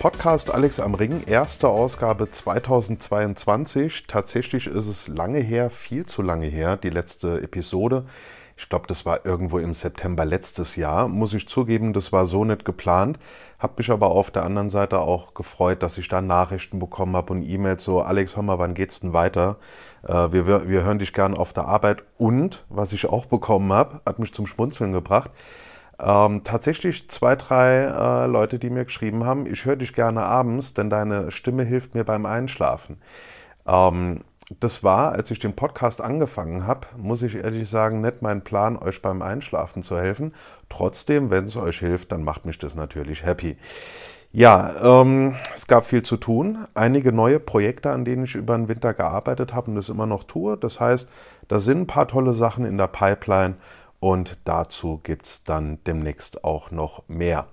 Podcast Alex am Ring, erste Ausgabe 2022. Tatsächlich ist es lange her, viel zu lange her, die letzte Episode. Ich glaube, das war irgendwo im September letztes Jahr. Muss ich zugeben, das war so nicht geplant. Hab mich aber auf der anderen Seite auch gefreut, dass ich da Nachrichten bekommen habe und E-Mails so, Alex, hör mal, wann geht's denn weiter? Äh, wir, wir hören dich gern auf der Arbeit. Und, was ich auch bekommen habe, hat mich zum Schmunzeln gebracht. Ähm, tatsächlich zwei, drei äh, Leute, die mir geschrieben haben, ich höre dich gerne abends, denn deine Stimme hilft mir beim Einschlafen. Ähm, das war, als ich den Podcast angefangen habe, muss ich ehrlich sagen, nicht mein Plan, euch beim Einschlafen zu helfen. Trotzdem, wenn es euch hilft, dann macht mich das natürlich happy. Ja, ähm, es gab viel zu tun. Einige neue Projekte, an denen ich über den Winter gearbeitet habe und das immer noch tue. Das heißt, da sind ein paar tolle Sachen in der Pipeline und dazu gibt es dann demnächst auch noch mehr.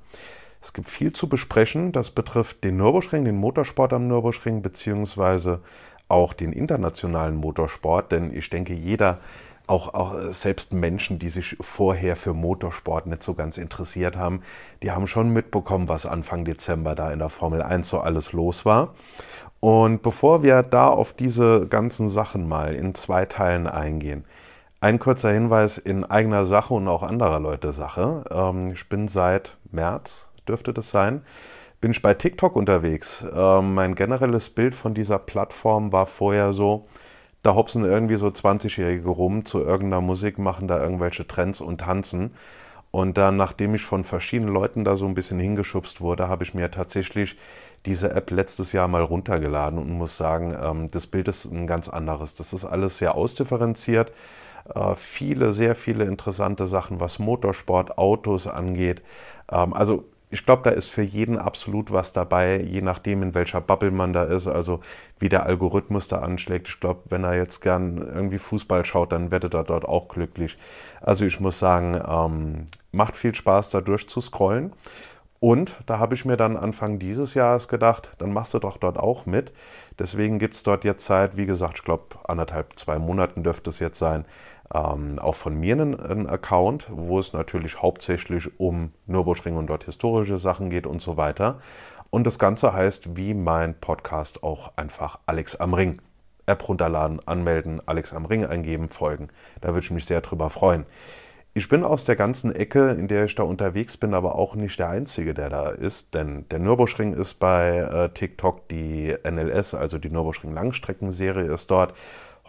Es gibt viel zu besprechen. Das betrifft den Nürburgring, den Motorsport am Nürburgring, beziehungsweise auch den internationalen Motorsport. Denn ich denke, jeder, auch, auch selbst Menschen, die sich vorher für Motorsport nicht so ganz interessiert haben, die haben schon mitbekommen, was Anfang Dezember da in der Formel 1 so alles los war. Und bevor wir da auf diese ganzen Sachen mal in zwei Teilen eingehen, ein kurzer Hinweis in eigener Sache und auch anderer Leute Sache. Ähm, ich bin seit März, dürfte das sein, bin ich bei TikTok unterwegs. Ähm, mein generelles Bild von dieser Plattform war vorher so, da hopsen irgendwie so 20-Jährige rum zu irgendeiner Musik, machen da irgendwelche Trends und tanzen. Und dann, nachdem ich von verschiedenen Leuten da so ein bisschen hingeschubst wurde, habe ich mir tatsächlich diese App letztes Jahr mal runtergeladen und muss sagen, ähm, das Bild ist ein ganz anderes. Das ist alles sehr ausdifferenziert. Äh, viele, sehr viele interessante Sachen, was Motorsport, Autos angeht. Ähm, also ich glaube, da ist für jeden absolut was dabei, je nachdem, in welcher Bubble man da ist, also wie der Algorithmus da anschlägt. Ich glaube, wenn er jetzt gern irgendwie Fußball schaut, dann werdet er dort auch glücklich. Also ich muss sagen, ähm, macht viel Spaß, da durchzuscrollen. Und da habe ich mir dann Anfang dieses Jahres gedacht, dann machst du doch dort auch mit. Deswegen gibt es dort jetzt seit, wie gesagt, ich glaube, anderthalb, zwei Monaten dürfte es jetzt sein, ähm, auch von mir einen, einen, Account, wo es natürlich hauptsächlich um Nürburgring und dort historische Sachen geht und so weiter. Und das Ganze heißt, wie mein Podcast auch einfach Alex am Ring. App runterladen, anmelden, Alex am Ring eingeben, folgen. Da würde ich mich sehr drüber freuen. Ich bin aus der ganzen Ecke, in der ich da unterwegs bin, aber auch nicht der Einzige, der da ist, denn der Nürburgring ist bei äh, TikTok, die NLS, also die Nürburgring Langstreckenserie ist dort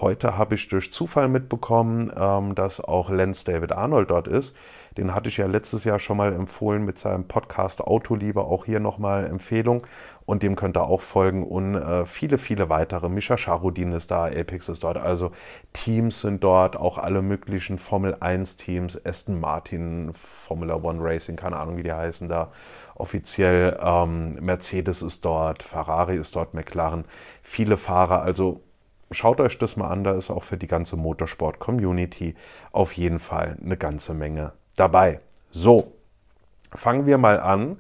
Heute habe ich durch Zufall mitbekommen, ähm, dass auch Lance David Arnold dort ist. Den hatte ich ja letztes Jahr schon mal empfohlen mit seinem Podcast Autoliebe. Auch hier nochmal Empfehlung. Und dem könnt ihr auch folgen. Und äh, viele, viele weitere. Mischa Charudin ist da, Apex ist dort. Also Teams sind dort, auch alle möglichen Formel 1 Teams, Aston Martin, Formula One Racing, keine Ahnung, wie die heißen da offiziell. Ähm, Mercedes ist dort, Ferrari ist dort, McLaren. Viele Fahrer, also schaut euch das mal an, da ist auch für die ganze Motorsport-Community auf jeden Fall eine ganze Menge dabei. So, fangen wir mal an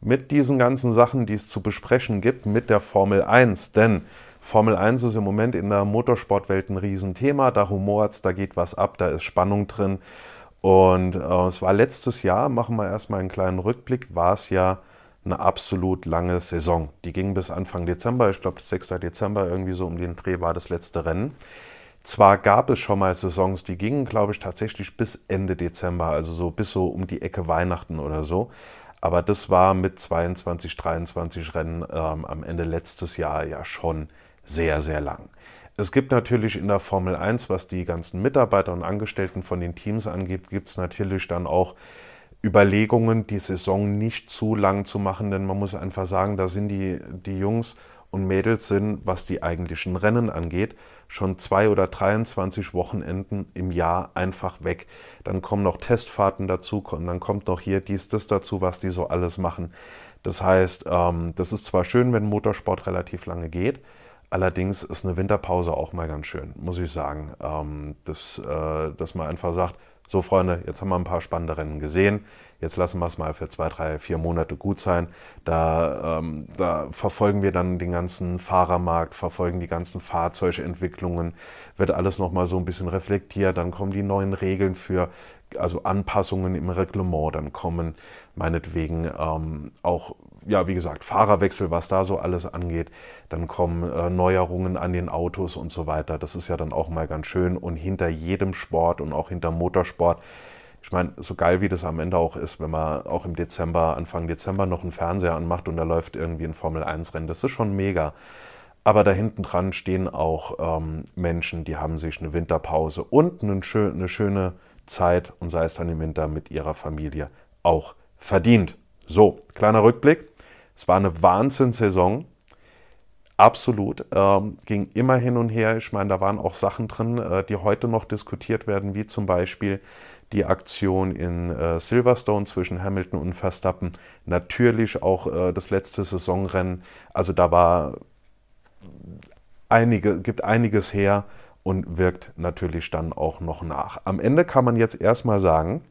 mit diesen ganzen Sachen, die es zu besprechen gibt, mit der Formel 1. Denn Formel 1 ist im Moment in der Motorsportwelt ein Riesenthema. Da humort's, da geht was ab, da ist Spannung drin. Und äh, es war letztes Jahr, machen wir erstmal einen kleinen Rückblick, war es ja eine absolut lange Saison. Die ging bis Anfang Dezember, ich glaube 6. Dezember irgendwie so um den Dreh war das letzte Rennen. Zwar gab es schon mal Saisons, die gingen, glaube ich, tatsächlich bis Ende Dezember, also so bis so um die Ecke Weihnachten oder so. Aber das war mit 22, 23 Rennen ähm, am Ende letztes Jahr ja schon sehr, sehr lang. Es gibt natürlich in der Formel 1, was die ganzen Mitarbeiter und Angestellten von den Teams angeht, gibt es natürlich dann auch Überlegungen, die Saison nicht zu lang zu machen, denn man muss einfach sagen, da sind die, die Jungs und Mädels sind, was die eigentlichen Rennen angeht, schon zwei oder 23 Wochenenden im Jahr einfach weg. Dann kommen noch Testfahrten dazu und dann kommt noch hier dies, das dazu, was die so alles machen. Das heißt, ähm, das ist zwar schön, wenn Motorsport relativ lange geht, Allerdings ist eine Winterpause auch mal ganz schön, muss ich sagen. Ähm, dass, äh, dass man einfach sagt, so Freunde, jetzt haben wir ein paar spannende Rennen gesehen, jetzt lassen wir es mal für zwei, drei, vier Monate gut sein. Da, ähm, da verfolgen wir dann den ganzen Fahrermarkt, verfolgen die ganzen Fahrzeugentwicklungen, wird alles nochmal so ein bisschen reflektiert, dann kommen die neuen Regeln für also Anpassungen im Reglement, dann kommen meinetwegen ähm, auch ja, wie gesagt, Fahrerwechsel, was da so alles angeht. Dann kommen äh, Neuerungen an den Autos und so weiter. Das ist ja dann auch mal ganz schön. Und hinter jedem Sport und auch hinter Motorsport, ich meine, so geil wie das am Ende auch ist, wenn man auch im Dezember, Anfang Dezember noch einen Fernseher anmacht und da läuft irgendwie ein Formel-1-Rennen, das ist schon mega. Aber da hinten dran stehen auch ähm, Menschen, die haben sich eine Winterpause und eine, schön, eine schöne Zeit, und sei es dann im Winter mit ihrer Familie, auch verdient. So, kleiner Rückblick. Es war eine Wahnsinnssaison. Absolut. Ähm, ging immer hin und her. Ich meine, da waren auch Sachen drin, äh, die heute noch diskutiert werden, wie zum Beispiel die Aktion in äh, Silverstone zwischen Hamilton und Verstappen. Natürlich auch äh, das letzte Saisonrennen. Also da war einige, gibt einiges her und wirkt natürlich dann auch noch nach. Am Ende kann man jetzt erstmal sagen,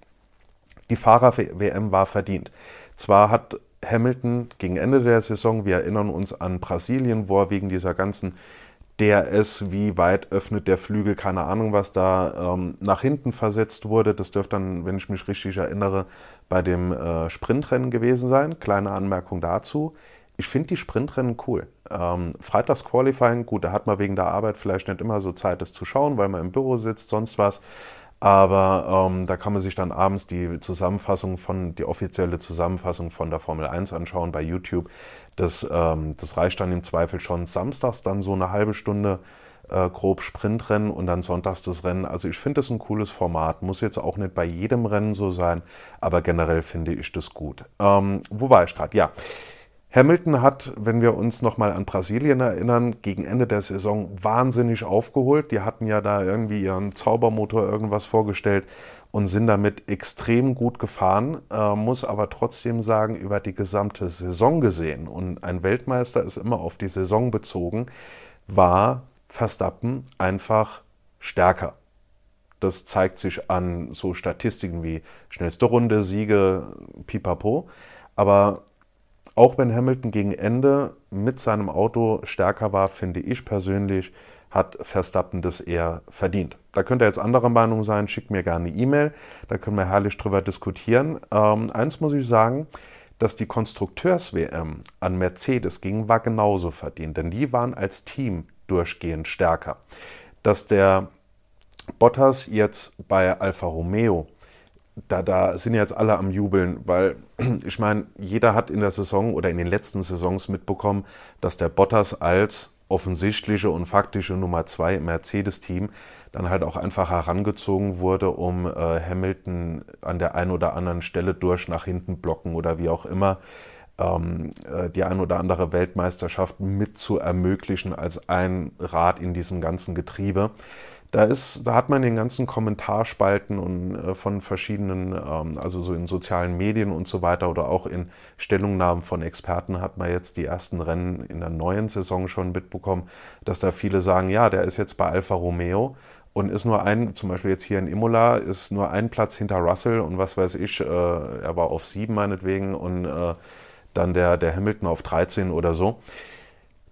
die Fahrer-WM war verdient. Zwar hat Hamilton gegen Ende der Saison, wir erinnern uns an Brasilien, wo er wegen dieser ganzen DRS, wie weit öffnet der Flügel, keine Ahnung, was da ähm, nach hinten versetzt wurde. Das dürfte dann, wenn ich mich richtig erinnere, bei dem äh, Sprintrennen gewesen sein. Kleine Anmerkung dazu. Ich finde die Sprintrennen cool. Ähm, Freitagsqualifying, gut, da hat man wegen der Arbeit vielleicht nicht immer so Zeit, das zu schauen, weil man im Büro sitzt, sonst was. Aber ähm, da kann man sich dann abends die Zusammenfassung von, die offizielle Zusammenfassung von der Formel 1 anschauen bei YouTube. Das, ähm, das reicht dann im Zweifel schon. Samstags dann so eine halbe Stunde äh, grob Sprintrennen und dann sonntags das Rennen. Also ich finde das ein cooles Format. Muss jetzt auch nicht bei jedem Rennen so sein, aber generell finde ich das gut. Ähm, wo war ich gerade? Ja. Hamilton hat, wenn wir uns nochmal an Brasilien erinnern, gegen Ende der Saison wahnsinnig aufgeholt. Die hatten ja da irgendwie ihren Zaubermotor irgendwas vorgestellt und sind damit extrem gut gefahren, äh, muss aber trotzdem sagen, über die gesamte Saison gesehen, und ein Weltmeister ist immer auf die Saison bezogen, war Verstappen einfach stärker. Das zeigt sich an so Statistiken wie schnellste Runde, Siege, pipapo. Aber auch wenn Hamilton gegen Ende mit seinem Auto stärker war, finde ich persönlich, hat Verstappen das eher verdient. Da könnt ihr jetzt anderer Meinung sein, schickt mir gerne eine E-Mail, da können wir herrlich drüber diskutieren. Ähm, eins muss ich sagen, dass die Konstrukteurs-WM an Mercedes ging, war genauso verdient, denn die waren als Team durchgehend stärker. Dass der Bottas jetzt bei Alfa Romeo da, da sind jetzt alle am Jubeln, weil ich meine, jeder hat in der Saison oder in den letzten Saisons mitbekommen, dass der Bottas als offensichtliche und faktische Nummer zwei im Mercedes-Team dann halt auch einfach herangezogen wurde, um äh, Hamilton an der einen oder anderen Stelle durch nach hinten blocken oder wie auch immer ähm, äh, die ein oder andere Weltmeisterschaft mit zu ermöglichen als ein Rad in diesem ganzen Getriebe. Da, ist, da hat man den ganzen Kommentarspalten und äh, von verschiedenen, ähm, also so in sozialen Medien und so weiter oder auch in Stellungnahmen von Experten hat man jetzt die ersten Rennen in der neuen Saison schon mitbekommen, dass da viele sagen, ja, der ist jetzt bei Alfa Romeo und ist nur ein, zum Beispiel jetzt hier in Imola, ist nur ein Platz hinter Russell und was weiß ich, äh, er war auf sieben meinetwegen und äh, dann der, der Hamilton auf 13 oder so.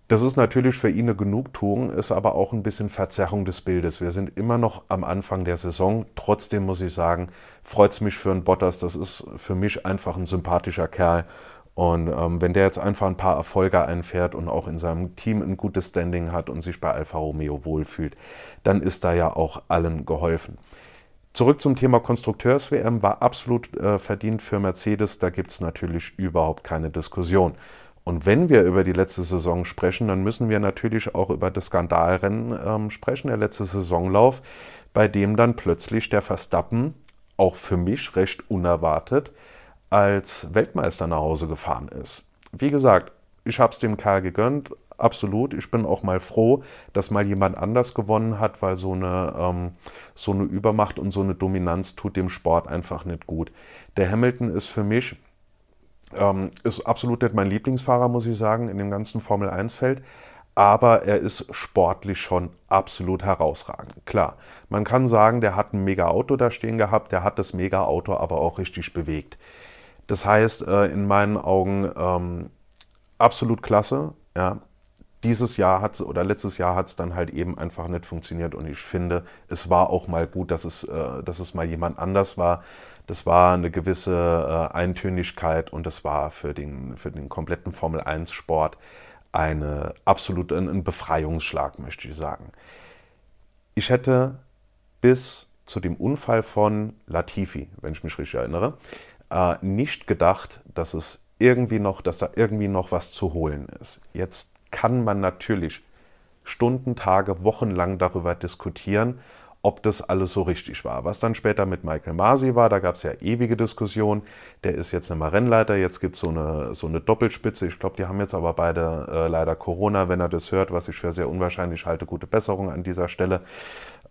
Das ist natürlich für ihn eine Genugtuung, ist aber auch ein bisschen Verzerrung des Bildes. Wir sind immer noch am Anfang der Saison. Trotzdem muss ich sagen, freut es mich für einen Bottas. Das ist für mich einfach ein sympathischer Kerl. Und ähm, wenn der jetzt einfach ein paar Erfolge einfährt und auch in seinem Team ein gutes Standing hat und sich bei Alfa Romeo wohlfühlt, dann ist da ja auch allen geholfen. Zurück zum Thema Konstrukteurs-WM war absolut äh, verdient für Mercedes. Da gibt es natürlich überhaupt keine Diskussion. Und wenn wir über die letzte Saison sprechen, dann müssen wir natürlich auch über das Skandalrennen ähm, sprechen, der letzte Saisonlauf, bei dem dann plötzlich der Verstappen, auch für mich recht unerwartet, als Weltmeister nach Hause gefahren ist. Wie gesagt, ich habe es dem Kerl gegönnt, absolut. Ich bin auch mal froh, dass mal jemand anders gewonnen hat, weil so eine, ähm, so eine Übermacht und so eine Dominanz tut dem Sport einfach nicht gut. Der Hamilton ist für mich ähm, ist absolut nicht mein Lieblingsfahrer, muss ich sagen, in dem ganzen Formel-1-Feld. aber er ist sportlich schon absolut herausragend. Klar, man kann sagen, der hat ein mega Auto da stehen gehabt, der hat das mega Auto aber auch richtig bewegt. Das heißt, äh, in meinen Augen ähm, absolut klasse. Ja. Dieses Jahr hat oder letztes Jahr hat es dann halt eben einfach nicht funktioniert und ich finde, es war auch mal gut, dass es, äh, dass es mal jemand anders war. Das war eine gewisse äh, Eintönigkeit und das war für den, für den kompletten Formel 1 Sport eine absolut ein Befreiungsschlag, möchte ich sagen. Ich hätte bis zu dem Unfall von Latifi, wenn ich mich richtig erinnere, äh, nicht gedacht, dass es irgendwie noch, dass da irgendwie noch was zu holen ist. Jetzt kann man natürlich Stunden, Tage, Wochen lang darüber diskutieren, ob das alles so richtig war. Was dann später mit Michael Masi war, da gab es ja ewige Diskussionen. Der ist jetzt nicht mehr Rennleiter, jetzt gibt es so eine, so eine Doppelspitze. Ich glaube, die haben jetzt aber beide äh, leider Corona, wenn er das hört, was ich für sehr unwahrscheinlich halte. Gute Besserung an dieser Stelle.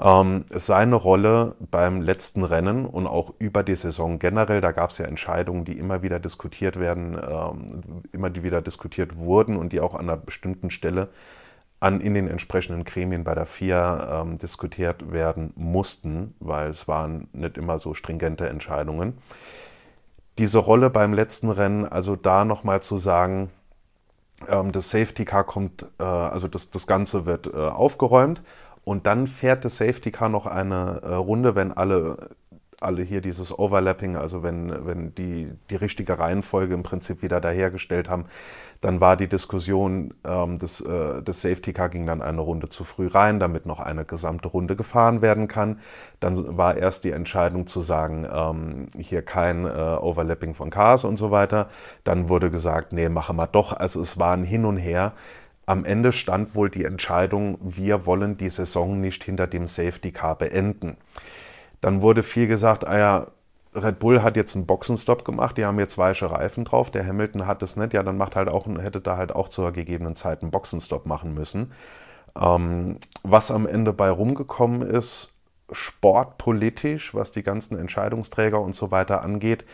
Ähm, seine Rolle beim letzten Rennen und auch über die Saison generell, da gab es ja Entscheidungen, die immer wieder diskutiert werden, ähm, immer die wieder diskutiert wurden und die auch an einer bestimmten Stelle an, in den entsprechenden Gremien bei der FIA ähm, diskutiert werden mussten, weil es waren nicht immer so stringente Entscheidungen. Diese Rolle beim letzten Rennen, also da nochmal zu sagen, ähm, das Safety Car kommt, äh, also das, das Ganze wird äh, aufgeräumt und dann fährt das Safety Car noch eine äh, Runde, wenn alle alle hier dieses Overlapping, also wenn, wenn die die richtige Reihenfolge im Prinzip wieder dahergestellt haben, dann war die Diskussion, ähm, das, äh, das Safety Car ging dann eine Runde zu früh rein, damit noch eine gesamte Runde gefahren werden kann. Dann war erst die Entscheidung zu sagen, ähm, hier kein äh, Overlapping von Cars und so weiter. Dann wurde gesagt, nee, machen wir doch. Also es war ein Hin und Her. Am Ende stand wohl die Entscheidung, wir wollen die Saison nicht hinter dem Safety Car beenden. Dann wurde viel gesagt, ah ja, Red Bull hat jetzt einen Boxenstopp gemacht, die haben jetzt weiche Reifen drauf, der Hamilton hat es nicht, ja, dann macht halt auch, hätte da halt auch zur gegebenen Zeit einen Boxenstopp machen müssen. Ähm, was am Ende bei rumgekommen ist, sportpolitisch, was die ganzen Entscheidungsträger und so weiter angeht,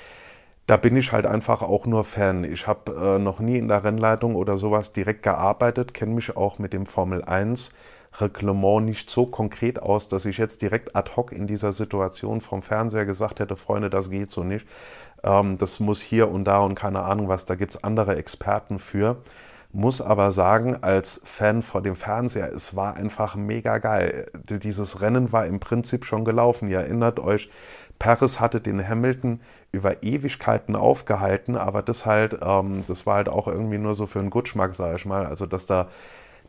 da bin ich halt einfach auch nur Fan. Ich habe äh, noch nie in der Rennleitung oder sowas direkt gearbeitet, kenne mich auch mit dem Formel 1 Reglement nicht so konkret aus, dass ich jetzt direkt ad hoc in dieser Situation vom Fernseher gesagt hätte, Freunde, das geht so nicht. Ähm, das muss hier und da und keine Ahnung was, da gibt es andere Experten für. Muss aber sagen, als Fan vor dem Fernseher, es war einfach mega geil. Dieses Rennen war im Prinzip schon gelaufen. Ihr erinnert euch, Paris hatte den Hamilton über Ewigkeiten aufgehalten, aber das halt, ähm, das war halt auch irgendwie nur so für einen Gutschmack, sage ich mal. Also, dass da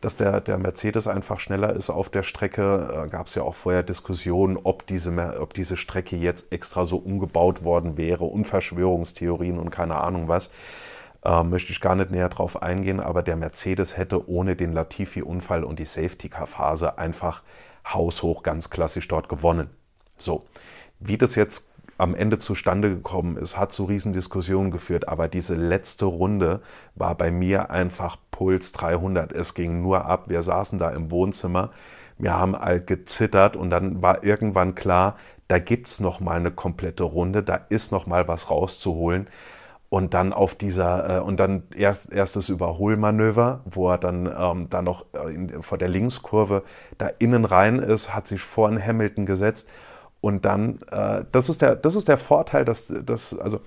dass der, der Mercedes einfach schneller ist auf der Strecke. Äh, Gab es ja auch vorher Diskussionen, ob diese, ob diese Strecke jetzt extra so umgebaut worden wäre und Verschwörungstheorien und keine Ahnung was. Äh, möchte ich gar nicht näher drauf eingehen, aber der Mercedes hätte ohne den Latifi-Unfall und die Safety-Car-Phase einfach haushoch ganz klassisch dort gewonnen. So, wie das jetzt am Ende zustande gekommen ist, hat zu Riesendiskussionen geführt. Aber diese letzte Runde war bei mir einfach Puls 300. Es ging nur ab. Wir saßen da im Wohnzimmer. Wir haben alt gezittert und dann war irgendwann klar, da gibt es noch mal eine komplette Runde. Da ist noch mal was rauszuholen. Und dann auf dieser, äh, und dann erst, erstes Überholmanöver, wo er dann ähm, da noch äh, in, vor der Linkskurve da innen rein ist, hat sich vor einen Hamilton gesetzt und dann, äh, das, ist der, das ist der Vorteil, dass, dass also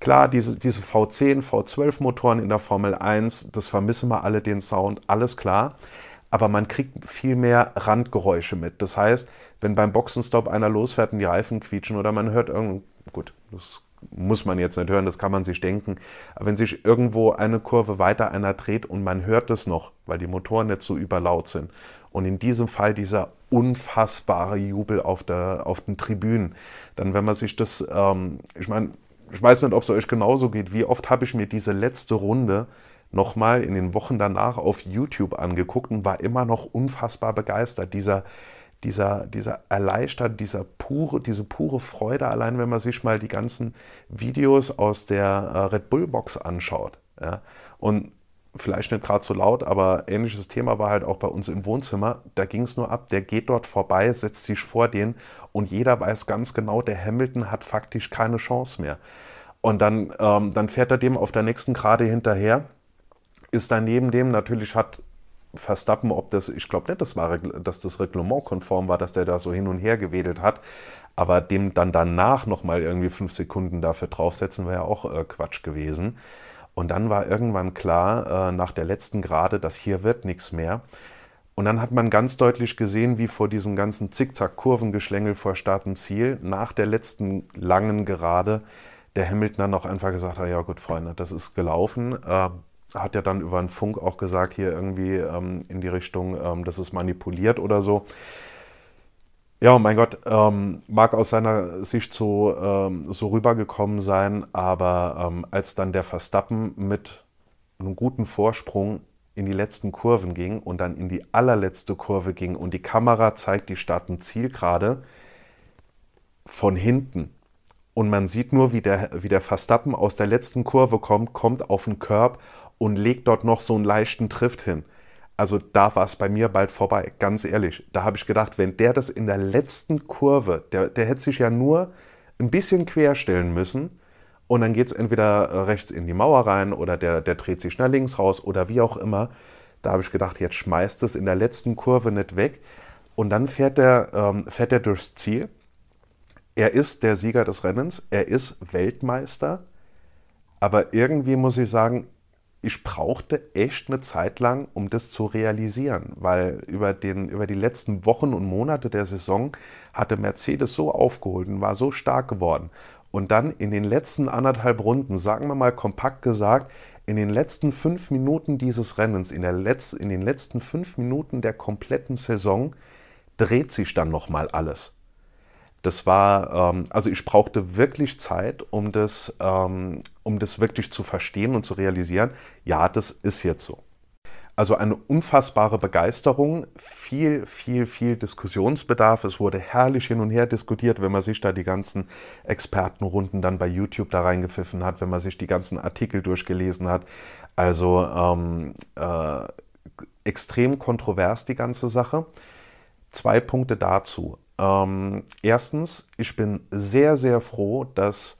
klar, diese, diese V10, V12 Motoren in der Formel 1, das vermissen wir alle den Sound, alles klar. Aber man kriegt viel mehr Randgeräusche mit. Das heißt, wenn beim Boxenstopp einer losfährt und die Reifen quietschen oder man hört irgend, gut, das muss man jetzt nicht hören, das kann man sich denken. Aber wenn sich irgendwo eine Kurve weiter einer dreht und man hört es noch, weil die Motoren nicht so überlaut sind. Und in diesem Fall dieser unfassbare Jubel auf, der, auf den Tribünen. Dann, wenn man sich das, ähm, ich meine, ich weiß nicht, ob es euch genauso geht, wie oft habe ich mir diese letzte Runde nochmal in den Wochen danach auf YouTube angeguckt und war immer noch unfassbar begeistert. Dieser, dieser, dieser erleichtert, dieser pure, diese pure Freude, allein wenn man sich mal die ganzen Videos aus der äh, Red Bull Box anschaut. Ja? Und vielleicht nicht gerade so laut, aber ähnliches Thema war halt auch bei uns im Wohnzimmer. Da ging es nur ab, der geht dort vorbei, setzt sich vor den und jeder weiß ganz genau, der Hamilton hat faktisch keine Chance mehr. Und dann, ähm, dann fährt er dem auf der nächsten Gerade hinterher, ist dann neben dem, natürlich hat Verstappen, ob das, ich glaube nicht, das war, dass das Reglement konform war, dass der da so hin und her gewedelt hat. Aber dem dann danach nochmal irgendwie fünf Sekunden dafür draufsetzen, wäre ja auch äh, Quatsch gewesen. Und dann war irgendwann klar, äh, nach der letzten Gerade, dass hier wird nichts mehr. Und dann hat man ganz deutlich gesehen, wie vor diesem ganzen Zickzack-Kurvengeschlängel vor Start und Ziel, nach der letzten langen Gerade, der Hamilton dann auch einfach gesagt hat, ja gut, Freunde, das ist gelaufen. Äh, hat ja dann über einen Funk auch gesagt, hier irgendwie ähm, in die Richtung, ähm, das ist manipuliert oder so. Ja, mein Gott, ähm, mag aus seiner Sicht so, ähm, so rübergekommen sein, aber ähm, als dann der Verstappen mit einem guten Vorsprung in die letzten Kurven ging und dann in die allerletzte Kurve ging und die Kamera zeigt die und Zielgerade von hinten und man sieht nur, wie der, wie der Verstappen aus der letzten Kurve kommt, kommt auf den Körb und legt dort noch so einen leichten Trift hin. Also da war es bei mir bald vorbei, ganz ehrlich. Da habe ich gedacht, wenn der das in der letzten Kurve, der, der hätte sich ja nur ein bisschen querstellen müssen und dann geht es entweder rechts in die Mauer rein oder der, der dreht sich nach links raus oder wie auch immer. Da habe ich gedacht, jetzt schmeißt es in der letzten Kurve nicht weg. Und dann fährt er, ähm, fährt er durchs Ziel. Er ist der Sieger des Rennens, er ist Weltmeister. Aber irgendwie muss ich sagen, ich brauchte echt eine Zeit lang, um das zu realisieren, weil über, den, über die letzten Wochen und Monate der Saison hatte Mercedes so aufgeholt und war so stark geworden. Und dann in den letzten anderthalb Runden, sagen wir mal kompakt gesagt, in den letzten fünf Minuten dieses Rennens, in, der Letz-, in den letzten fünf Minuten der kompletten Saison, dreht sich dann nochmal alles. Das war, ähm, also ich brauchte wirklich Zeit, um das, ähm, um das wirklich zu verstehen und zu realisieren, ja, das ist jetzt so. Also eine unfassbare Begeisterung, viel, viel, viel Diskussionsbedarf. Es wurde herrlich hin und her diskutiert, wenn man sich da die ganzen Expertenrunden dann bei YouTube da reingepfiffen hat, wenn man sich die ganzen Artikel durchgelesen hat. Also ähm, äh, extrem kontrovers die ganze Sache. Zwei Punkte dazu. Ähm, erstens, ich bin sehr, sehr froh, dass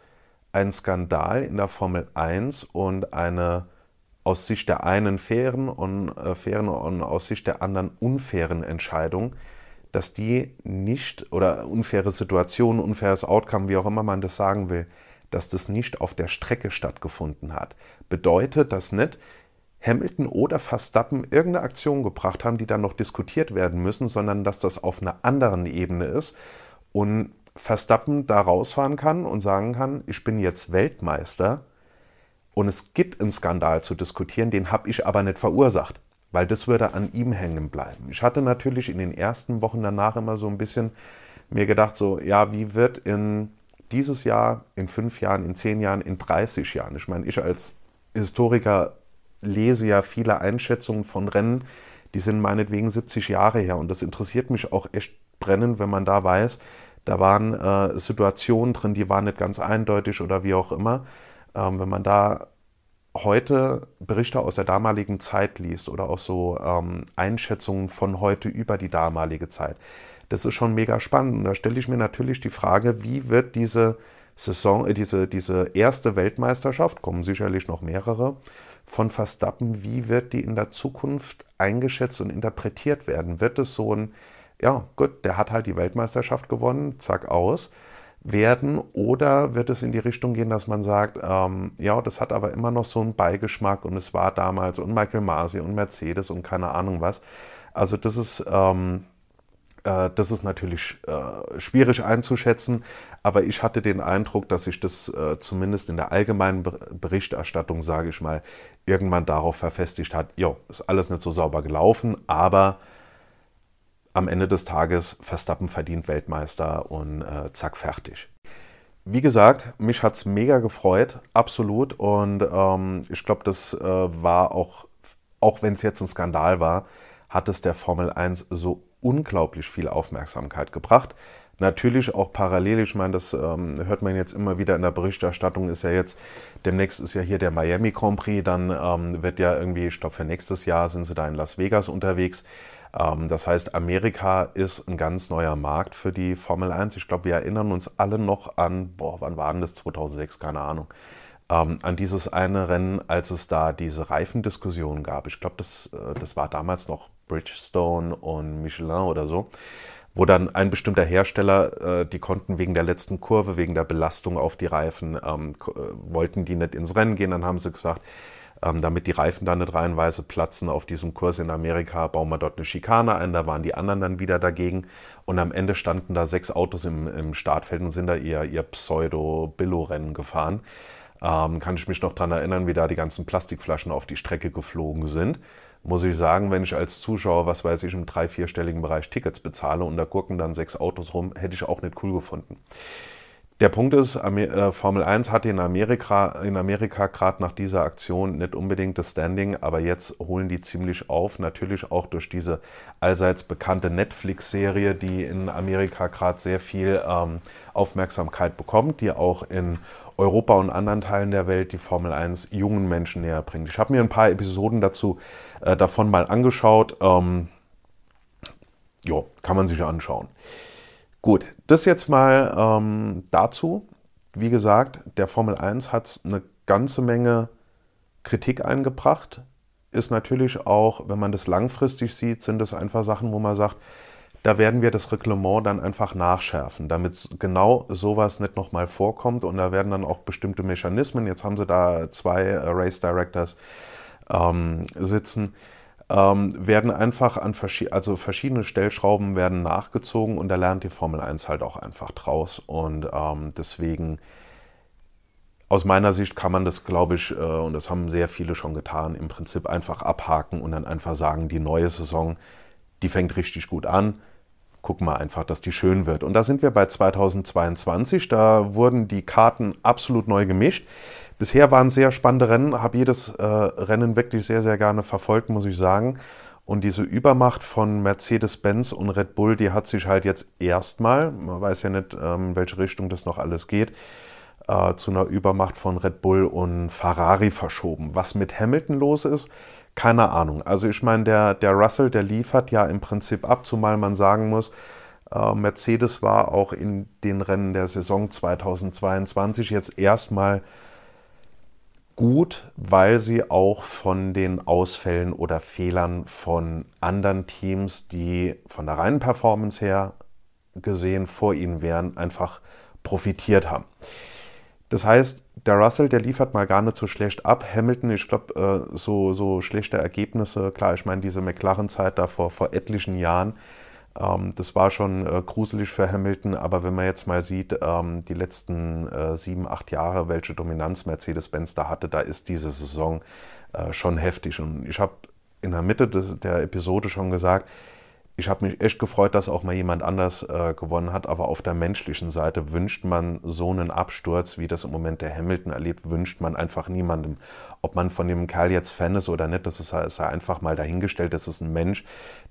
ein Skandal in der Formel 1 und eine aus Sicht der einen fairen und, äh, fairen und aus Sicht der anderen unfairen Entscheidung, dass die nicht oder unfaire Situation, unfaires Outcome, wie auch immer man das sagen will, dass das nicht auf der Strecke stattgefunden hat. Bedeutet das nicht, Hamilton oder Verstappen irgendeine Aktion gebracht haben, die dann noch diskutiert werden müssen, sondern dass das auf einer anderen Ebene ist und Verstappen da rausfahren kann und sagen kann, ich bin jetzt Weltmeister und es gibt einen Skandal zu diskutieren, den habe ich aber nicht verursacht, weil das würde an ihm hängen bleiben. Ich hatte natürlich in den ersten Wochen danach immer so ein bisschen mir gedacht, so, ja, wie wird in dieses Jahr, in fünf Jahren, in zehn Jahren, in 30 Jahren, ich meine, ich als Historiker lese ja viele Einschätzungen von Rennen, die sind meinetwegen 70 Jahre her. Und das interessiert mich auch echt brennend, wenn man da weiß, da waren äh, Situationen drin, die waren nicht ganz eindeutig oder wie auch immer. Ähm, wenn man da heute Berichte aus der damaligen Zeit liest oder auch so ähm, Einschätzungen von heute über die damalige Zeit, das ist schon mega spannend. Und da stelle ich mir natürlich die Frage, wie wird diese Saison, äh, diese, diese erste Weltmeisterschaft, kommen sicherlich noch mehrere, von Verstappen, wie wird die in der Zukunft eingeschätzt und interpretiert werden? Wird es so ein, ja gut, der hat halt die Weltmeisterschaft gewonnen, zack aus, werden oder wird es in die Richtung gehen, dass man sagt, ähm, ja, das hat aber immer noch so einen Beigeschmack und es war damals und Michael Masi und Mercedes und keine Ahnung was. Also das ist, ähm, äh, das ist natürlich äh, schwierig einzuschätzen, aber ich hatte den Eindruck, dass sich das äh, zumindest in der allgemeinen Berichterstattung, sage ich mal, irgendwann darauf verfestigt hat, jo, ist alles nicht so sauber gelaufen, aber am Ende des Tages Verstappen verdient Weltmeister und äh, zack, fertig. Wie gesagt, mich hat es mega gefreut, absolut. Und ähm, ich glaube, das äh, war auch, auch wenn es jetzt ein Skandal war, hat es der Formel 1 so unglaublich viel Aufmerksamkeit gebracht. Natürlich auch parallel, ich meine, das ähm, hört man jetzt immer wieder in der Berichterstattung, ist ja jetzt, demnächst ist ja hier der Miami Grand Prix, dann ähm, wird ja irgendwie, ich glaube für nächstes Jahr sind sie da in Las Vegas unterwegs. Ähm, das heißt, Amerika ist ein ganz neuer Markt für die Formel 1. Ich glaube, wir erinnern uns alle noch an, boah, wann war denn das? 2006, keine Ahnung. Ähm, an dieses eine Rennen, als es da diese Reifendiskussion gab. Ich glaube, das, äh, das war damals noch Bridgestone und Michelin oder so, wo dann ein bestimmter Hersteller, äh, die konnten wegen der letzten Kurve, wegen der Belastung auf die Reifen, ähm, äh, wollten die nicht ins Rennen gehen. Dann haben sie gesagt, ähm, damit die Reifen dann nicht reihenweise platzen auf diesem Kurs in Amerika, bauen wir dort eine Schikane ein. Da waren die anderen dann wieder dagegen. Und am Ende standen da sechs Autos im, im Startfeld und sind da ihr, ihr Pseudo-Billo-Rennen gefahren. Ähm, kann ich mich noch daran erinnern, wie da die ganzen Plastikflaschen auf die Strecke geflogen sind. Muss ich sagen, wenn ich als Zuschauer, was weiß ich, im drei-, vierstelligen Bereich Tickets bezahle und da gucken dann sechs Autos rum, hätte ich auch nicht cool gefunden. Der Punkt ist, äh, Formel 1 hatte in Amerika, in Amerika gerade nach dieser Aktion nicht unbedingt das Standing, aber jetzt holen die ziemlich auf. Natürlich auch durch diese allseits bekannte Netflix-Serie, die in Amerika gerade sehr viel ähm, Aufmerksamkeit bekommt, die auch in Europa und anderen Teilen der Welt die Formel 1 jungen Menschen näher bringt. Ich habe mir ein paar Episoden dazu äh, davon mal angeschaut. Ähm, jo, kann man sich anschauen. Gut, das jetzt mal ähm, dazu. Wie gesagt, der Formel 1 hat eine ganze Menge Kritik eingebracht. Ist natürlich auch, wenn man das langfristig sieht, sind das einfach Sachen, wo man sagt, da werden wir das Reglement dann einfach nachschärfen, damit genau sowas nicht nochmal vorkommt. Und da werden dann auch bestimmte Mechanismen, jetzt haben sie da zwei äh, Race Directors ähm, sitzen, ähm, werden einfach an verschi also verschiedene Stellschrauben werden nachgezogen und da lernt die Formel 1 halt auch einfach draus. Und ähm, deswegen, aus meiner Sicht kann man das, glaube ich, äh, und das haben sehr viele schon getan, im Prinzip einfach abhaken und dann einfach sagen, die neue Saison, die fängt richtig gut an. Gucken wir einfach, dass die schön wird. Und da sind wir bei 2022. Da wurden die Karten absolut neu gemischt. Bisher waren sehr spannende Rennen, habe jedes äh, Rennen wirklich sehr, sehr gerne verfolgt, muss ich sagen. Und diese Übermacht von Mercedes-Benz und Red Bull, die hat sich halt jetzt erstmal, man weiß ja nicht, ähm, in welche Richtung das noch alles geht, äh, zu einer Übermacht von Red Bull und Ferrari verschoben. Was mit Hamilton los ist, keine Ahnung. Also ich meine, der, der Russell, der liefert ja im Prinzip ab, zumal man sagen muss, äh, Mercedes war auch in den Rennen der Saison 2022 jetzt erstmal gut, weil sie auch von den Ausfällen oder Fehlern von anderen Teams, die von der reinen Performance her gesehen vor ihnen wären, einfach profitiert haben. Das heißt, der Russell, der liefert mal gar nicht so schlecht ab. Hamilton, ich glaube, äh, so, so schlechte Ergebnisse, klar, ich meine, diese McLaren-Zeit da vor, vor etlichen Jahren, ähm, das war schon äh, gruselig für Hamilton, aber wenn man jetzt mal sieht, ähm, die letzten äh, sieben, acht Jahre, welche Dominanz Mercedes-Benz da hatte, da ist diese Saison schon heftig. Und ich habe in der Mitte der Episode schon gesagt, ich habe mich echt gefreut, dass auch mal jemand anders äh, gewonnen hat, aber auf der menschlichen Seite wünscht man so einen Absturz, wie das im Moment der Hamilton erlebt, wünscht man einfach niemandem. Ob man von dem Kerl jetzt Fan ist oder nicht, das ist, ist einfach mal dahingestellt. Das ist ein Mensch,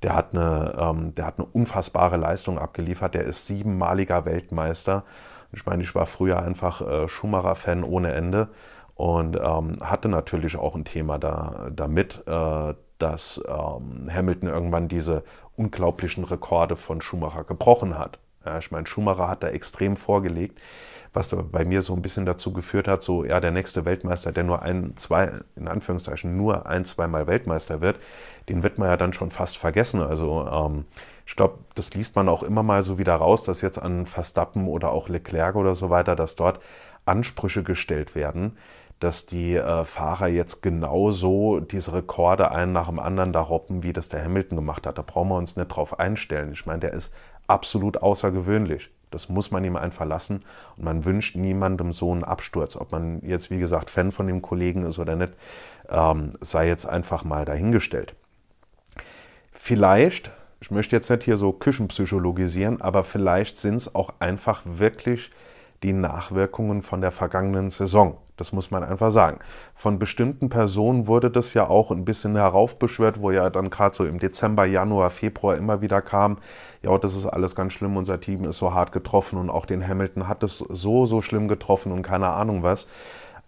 der hat, eine, ähm, der hat eine unfassbare Leistung abgeliefert, der ist siebenmaliger Weltmeister. Ich meine, ich war früher einfach äh, Schumacher-Fan ohne Ende und ähm, hatte natürlich auch ein Thema da, damit, äh, dass ähm, Hamilton irgendwann diese unglaublichen Rekorde von Schumacher gebrochen hat. Ja, ich meine, Schumacher hat da extrem vorgelegt, was bei mir so ein bisschen dazu geführt hat, so, ja, der nächste Weltmeister, der nur ein, zwei, in Anführungszeichen, nur ein, zweimal Weltmeister wird, den wird man ja dann schon fast vergessen. Also, ähm, ich glaube, das liest man auch immer mal so wieder raus, dass jetzt an Verstappen oder auch Leclerc oder so weiter, dass dort Ansprüche gestellt werden, dass die äh, Fahrer jetzt genauso diese Rekorde einen nach dem anderen da robben, wie das der Hamilton gemacht hat. Da brauchen wir uns nicht drauf einstellen. Ich meine, der ist absolut außergewöhnlich. Das muss man ihm einfach lassen. Und man wünscht niemandem so einen Absturz. Ob man jetzt, wie gesagt, Fan von dem Kollegen ist oder nicht, ähm, sei jetzt einfach mal dahingestellt. Vielleicht, ich möchte jetzt nicht hier so Küchenpsychologisieren, aber vielleicht sind es auch einfach wirklich die Nachwirkungen von der vergangenen Saison. Das muss man einfach sagen. Von bestimmten Personen wurde das ja auch ein bisschen heraufbeschwört, wo ja dann gerade so im Dezember, Januar, Februar immer wieder kam, ja, das ist alles ganz schlimm, unser Team ist so hart getroffen und auch den Hamilton hat es so, so schlimm getroffen und keine Ahnung was.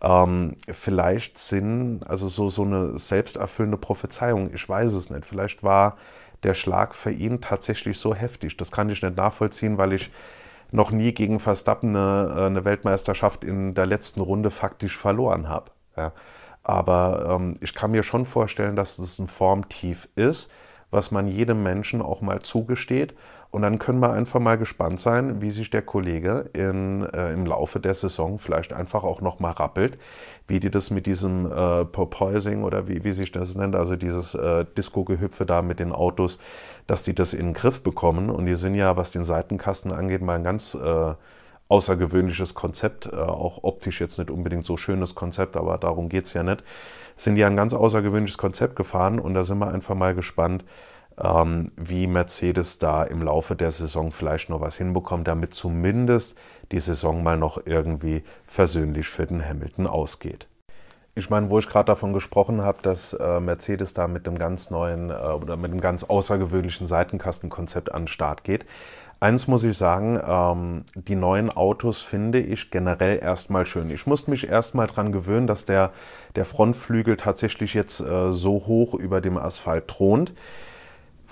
Ähm, vielleicht sind, also so, so eine selbsterfüllende Prophezeiung, ich weiß es nicht. Vielleicht war der Schlag für ihn tatsächlich so heftig. Das kann ich nicht nachvollziehen, weil ich noch nie gegen Verstappen eine, äh, eine Weltmeisterschaft in der letzten Runde faktisch verloren habe. Ja. Aber ähm, ich kann mir schon vorstellen, dass es ein Formtief ist, was man jedem Menschen auch mal zugesteht. Und dann können wir einfach mal gespannt sein, wie sich der Kollege in, äh, im Laufe der Saison vielleicht einfach auch nochmal rappelt, wie die das mit diesem äh, Porpoising oder wie, wie sich das nennt, also dieses äh, Disco-Gehüpfe da mit den Autos, dass die das in den Griff bekommen. Und die sind ja, was den Seitenkasten angeht, mal ein ganz äh, außergewöhnliches Konzept, äh, auch optisch jetzt nicht unbedingt so schönes Konzept, aber darum geht es ja nicht, sind ja ein ganz außergewöhnliches Konzept gefahren und da sind wir einfach mal gespannt, ähm, wie Mercedes da im Laufe der Saison vielleicht noch was hinbekommt, damit zumindest die Saison mal noch irgendwie versöhnlich für den Hamilton ausgeht. Ich meine, wo ich gerade davon gesprochen habe, dass äh, Mercedes da mit einem ganz neuen äh, oder mit einem ganz außergewöhnlichen Seitenkastenkonzept an den Start geht, Eins muss ich sagen, ähm, die neuen Autos finde ich generell erstmal schön. Ich musste mich erstmal daran gewöhnen, dass der, der Frontflügel tatsächlich jetzt äh, so hoch über dem Asphalt thront.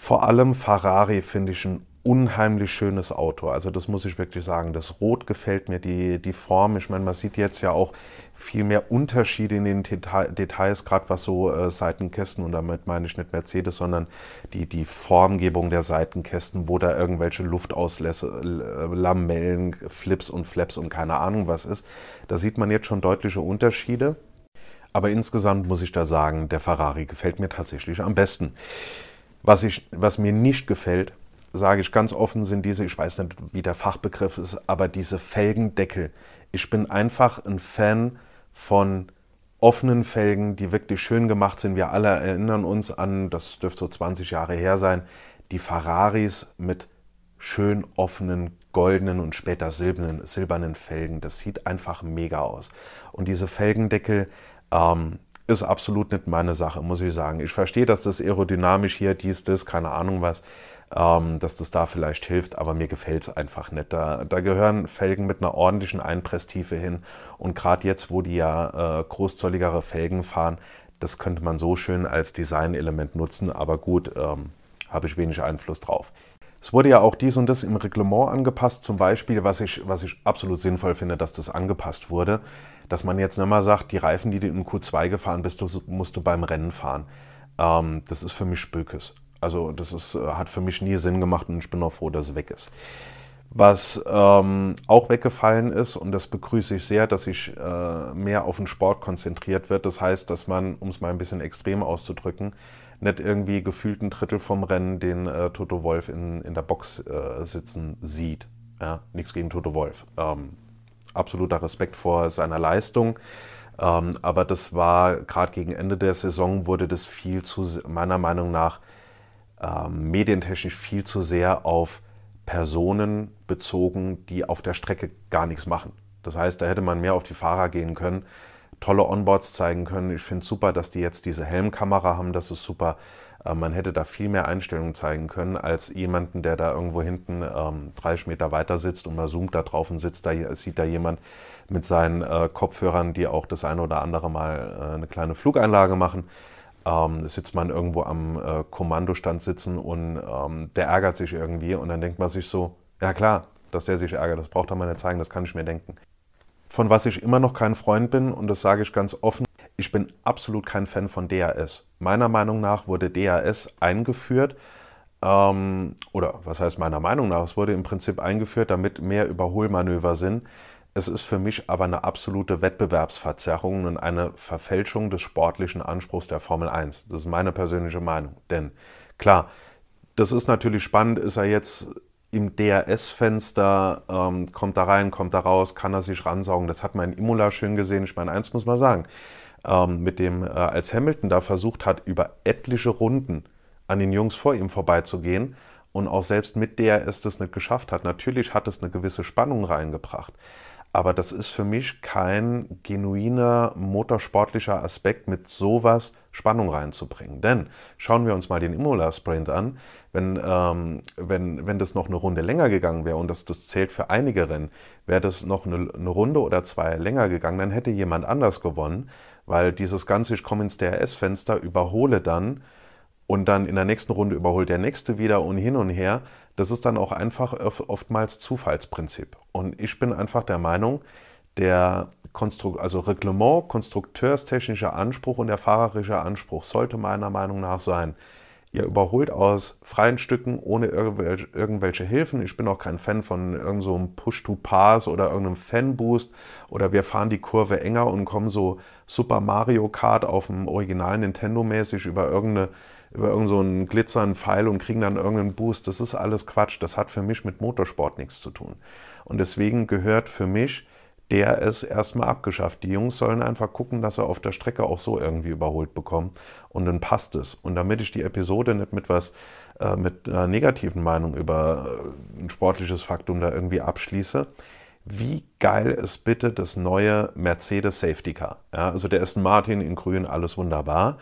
Vor allem Ferrari finde ich ein unheimlich schönes Auto. Also das muss ich wirklich sagen. Das Rot gefällt mir, die, die Form. Ich meine, man sieht jetzt ja auch viel mehr Unterschiede in den Details, gerade was so äh, Seitenkästen, und damit meine ich nicht Mercedes, sondern die, die Formgebung der Seitenkästen, wo da irgendwelche Luftauslässe, äh, Lamellen, Flips und Flaps und keine Ahnung was ist. Da sieht man jetzt schon deutliche Unterschiede. Aber insgesamt muss ich da sagen, der Ferrari gefällt mir tatsächlich am besten. Was, ich, was mir nicht gefällt, sage ich ganz offen, sind diese, ich weiß nicht, wie der Fachbegriff ist, aber diese Felgendeckel. Ich bin einfach ein Fan von offenen Felgen, die wirklich schön gemacht sind. Wir alle erinnern uns an, das dürfte so 20 Jahre her sein, die Ferraris mit schön offenen goldenen und später silbernen, silbernen Felgen. Das sieht einfach mega aus. Und diese Felgendeckel ähm, ist absolut nicht meine Sache, muss ich sagen. Ich verstehe, dass das aerodynamisch hier, dies, das, keine Ahnung was, ähm, dass das da vielleicht hilft, aber mir gefällt es einfach nicht. Da, da, gehören Felgen mit einer ordentlichen Einpresstiefe hin und gerade jetzt, wo die ja äh, großzolligere Felgen fahren, das könnte man so schön als Designelement nutzen, aber gut, ähm, habe ich wenig Einfluss drauf. Es wurde ja auch dies und das im Reglement angepasst, zum Beispiel, was ich, was ich absolut sinnvoll finde, dass das angepasst wurde, dass man jetzt nicht mal sagt, die Reifen, die du im Q2 gefahren bist, musst du beim Rennen fahren. Ähm, das ist für mich Spökes. Also das ist, äh, hat für mich nie Sinn gemacht und ich bin auch froh, dass es weg ist. Was ähm, auch weggefallen ist, und das begrüße ich sehr, dass sich äh, mehr auf den Sport konzentriert wird. Das heißt, dass man, um es mal ein bisschen extrem auszudrücken, nicht irgendwie gefühlt ein Drittel vom Rennen den äh, Toto Wolf in, in der Box äh, sitzen sieht. Ja, nichts gegen Toto Wolf. Ähm, absoluter Respekt vor seiner Leistung. Ähm, aber das war gerade gegen Ende der Saison wurde das viel zu, meiner Meinung nach, ähm, medientechnisch viel zu sehr auf Personen bezogen, die auf der Strecke gar nichts machen. Das heißt, da hätte man mehr auf die Fahrer gehen können, tolle Onboards zeigen können. Ich finde es super, dass die jetzt diese Helmkamera haben, das ist super. Äh, man hätte da viel mehr Einstellungen zeigen können, als jemanden, der da irgendwo hinten ähm, 30 Meter weiter sitzt und man zoomt da drauf und sitzt da, sieht da jemand mit seinen äh, Kopfhörern, die auch das eine oder andere Mal äh, eine kleine Flugeinlage machen ähm, sitzt man irgendwo am äh, Kommandostand sitzen und ähm, der ärgert sich irgendwie und dann denkt man sich so, ja klar, dass der sich ärgert, das braucht er mal nicht zeigen, das kann ich mir denken. Von was ich immer noch kein Freund bin, und das sage ich ganz offen, ich bin absolut kein Fan von DAS. Meiner Meinung nach wurde DAS eingeführt, ähm, oder was heißt meiner Meinung nach, es wurde im Prinzip eingeführt, damit mehr Überholmanöver sind es ist für mich aber eine absolute Wettbewerbsverzerrung und eine Verfälschung des sportlichen Anspruchs der Formel 1. Das ist meine persönliche Meinung. Denn klar, das ist natürlich spannend, ist er jetzt im DRS-Fenster, ähm, kommt da rein, kommt da raus, kann er sich ransaugen. Das hat man in Imola schön gesehen. Ich meine, eins muss man sagen, ähm, mit dem, äh, als Hamilton da versucht hat, über etliche Runden an den Jungs vor ihm vorbeizugehen und auch selbst mit DRS das nicht geschafft hat. Natürlich hat es eine gewisse Spannung reingebracht. Aber das ist für mich kein genuiner motorsportlicher Aspekt, mit sowas Spannung reinzubringen. Denn schauen wir uns mal den Imola-Sprint an. Wenn, ähm, wenn, wenn das noch eine Runde länger gegangen wäre, und das, das zählt für einige Rennen, wäre das noch eine, eine Runde oder zwei länger gegangen, dann hätte jemand anders gewonnen, weil dieses ganze, ich komme ins DRS-Fenster, überhole dann und dann in der nächsten Runde überholt der nächste wieder und hin und her das ist dann auch einfach oftmals Zufallsprinzip. Und ich bin einfach der Meinung, der Konstru also Reglement, konstrukteurstechnischer Anspruch und der fahrerische Anspruch sollte meiner Meinung nach sein, ihr überholt aus freien Stücken ohne irgendwelche, Hilfen. Ich bin auch kein Fan von irgendeinem so Push-to-Pass oder irgendeinem Fan-Boost oder wir fahren die Kurve enger und kommen so Super Mario Kart auf dem Original Nintendo mäßig über irgendeine über irgendeinen so glitzernden Pfeil und kriegen dann irgendeinen Boost. Das ist alles Quatsch. Das hat für mich mit Motorsport nichts zu tun. Und deswegen gehört für mich der ist erstmal abgeschafft. Die Jungs sollen einfach gucken, dass sie auf der Strecke auch so irgendwie überholt bekommen und dann passt es. Und damit ich die Episode nicht mit was äh, mit einer negativen Meinung über äh, ein sportliches Faktum da irgendwie abschließe, wie geil ist bitte das neue Mercedes Safety Car? Ja, also der Aston Martin in grün, alles wunderbar.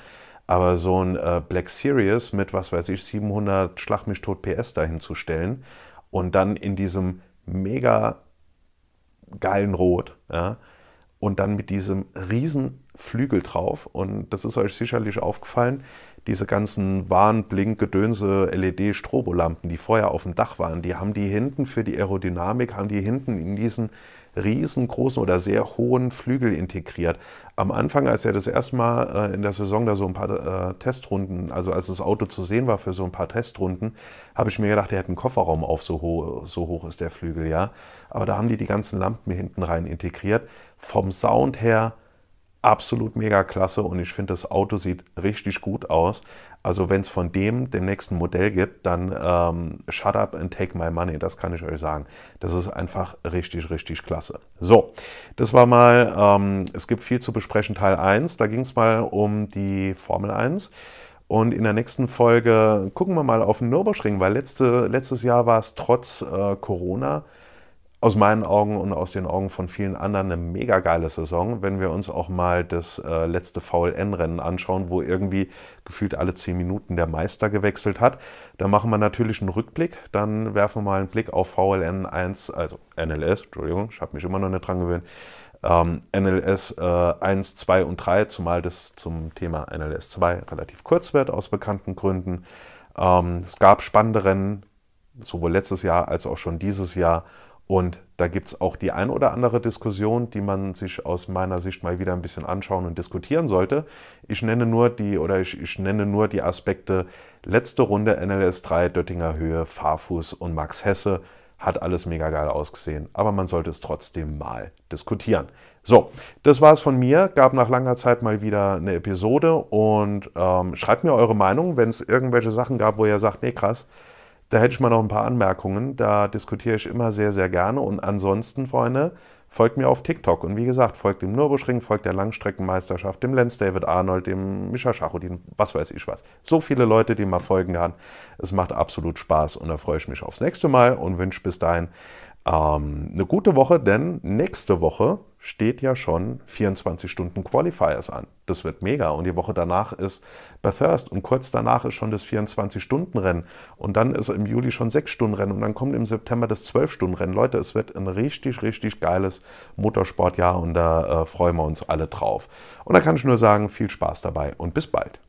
Aber so ein äh, Black Series mit, was weiß ich, 700 Schlag mich tot PS dahin zu stellen und dann in diesem mega geilen Rot. Ja? Und dann mit diesem riesen Flügel drauf. Und das ist euch sicherlich aufgefallen, diese ganzen Warnblink-Gedönse LED-Strobolampen, die vorher auf dem Dach waren, die haben die hinten für die Aerodynamik, haben die hinten in diesen riesengroßen oder sehr hohen Flügel integriert. Am Anfang, als er das erste Mal äh, in der Saison da so ein paar äh, Testrunden, also als das Auto zu sehen war für so ein paar Testrunden, habe ich mir gedacht, er hat einen Kofferraum auf, so, ho so hoch ist der Flügel, ja. Aber da haben die die ganzen Lampen hinten rein integriert. Vom Sound her absolut mega klasse und ich finde, das Auto sieht richtig gut aus. Also wenn es von dem dem nächsten Modell gibt, dann ähm, shut up and take my money, das kann ich euch sagen. Das ist einfach richtig, richtig klasse. So, das war mal, ähm, es gibt viel zu besprechen, Teil 1. Da ging es mal um die Formel 1. Und in der nächsten Folge gucken wir mal auf den Nürburgring, weil letzte, letztes Jahr war es trotz äh, Corona aus meinen Augen und aus den Augen von vielen anderen eine mega geile Saison, wenn wir uns auch mal das äh, letzte VLN-Rennen anschauen, wo irgendwie gefühlt alle zehn Minuten der Meister gewechselt hat. Da machen wir natürlich einen Rückblick, dann werfen wir mal einen Blick auf VLN 1, also NLS, Entschuldigung, ich habe mich immer noch nicht dran gewöhnt, ähm, NLS äh, 1, 2 und 3, zumal das zum Thema NLS 2 relativ kurz wird, aus bekannten Gründen. Ähm, es gab spannende Rennen, sowohl letztes Jahr als auch schon dieses Jahr. Und da gibt es auch die ein oder andere Diskussion, die man sich aus meiner Sicht mal wieder ein bisschen anschauen und diskutieren sollte. Ich nenne nur die oder ich, ich nenne nur die Aspekte letzte Runde NLS 3, Döttinger Höhe, Fahrfuß und Max Hesse. Hat alles mega geil ausgesehen, aber man sollte es trotzdem mal diskutieren. So, das war es von mir. Gab nach langer Zeit mal wieder eine Episode und ähm, schreibt mir eure Meinung, wenn es irgendwelche Sachen gab, wo ihr sagt, nee, krass, da hätte ich mal noch ein paar Anmerkungen. Da diskutiere ich immer sehr, sehr gerne. Und ansonsten, Freunde, folgt mir auf TikTok. Und wie gesagt, folgt dem Nürburgring, folgt der Langstreckenmeisterschaft, dem Lenz David Arnold, dem Mischa Schachudin, was weiß ich was. So viele Leute, die mal folgen kann. Es macht absolut Spaß und da freue ich mich aufs nächste Mal und wünsche bis dahin ähm, eine gute Woche, denn nächste Woche steht ja schon 24 Stunden Qualifiers an. Das wird mega. Und die Woche danach ist Bathurst und kurz danach ist schon das 24-Stunden-Rennen. Und dann ist im Juli schon 6-Stunden-Rennen und dann kommt im September das 12-Stunden-Rennen. Leute, es wird ein richtig, richtig geiles Motorsportjahr und da äh, freuen wir uns alle drauf. Und da kann ich nur sagen, viel Spaß dabei und bis bald.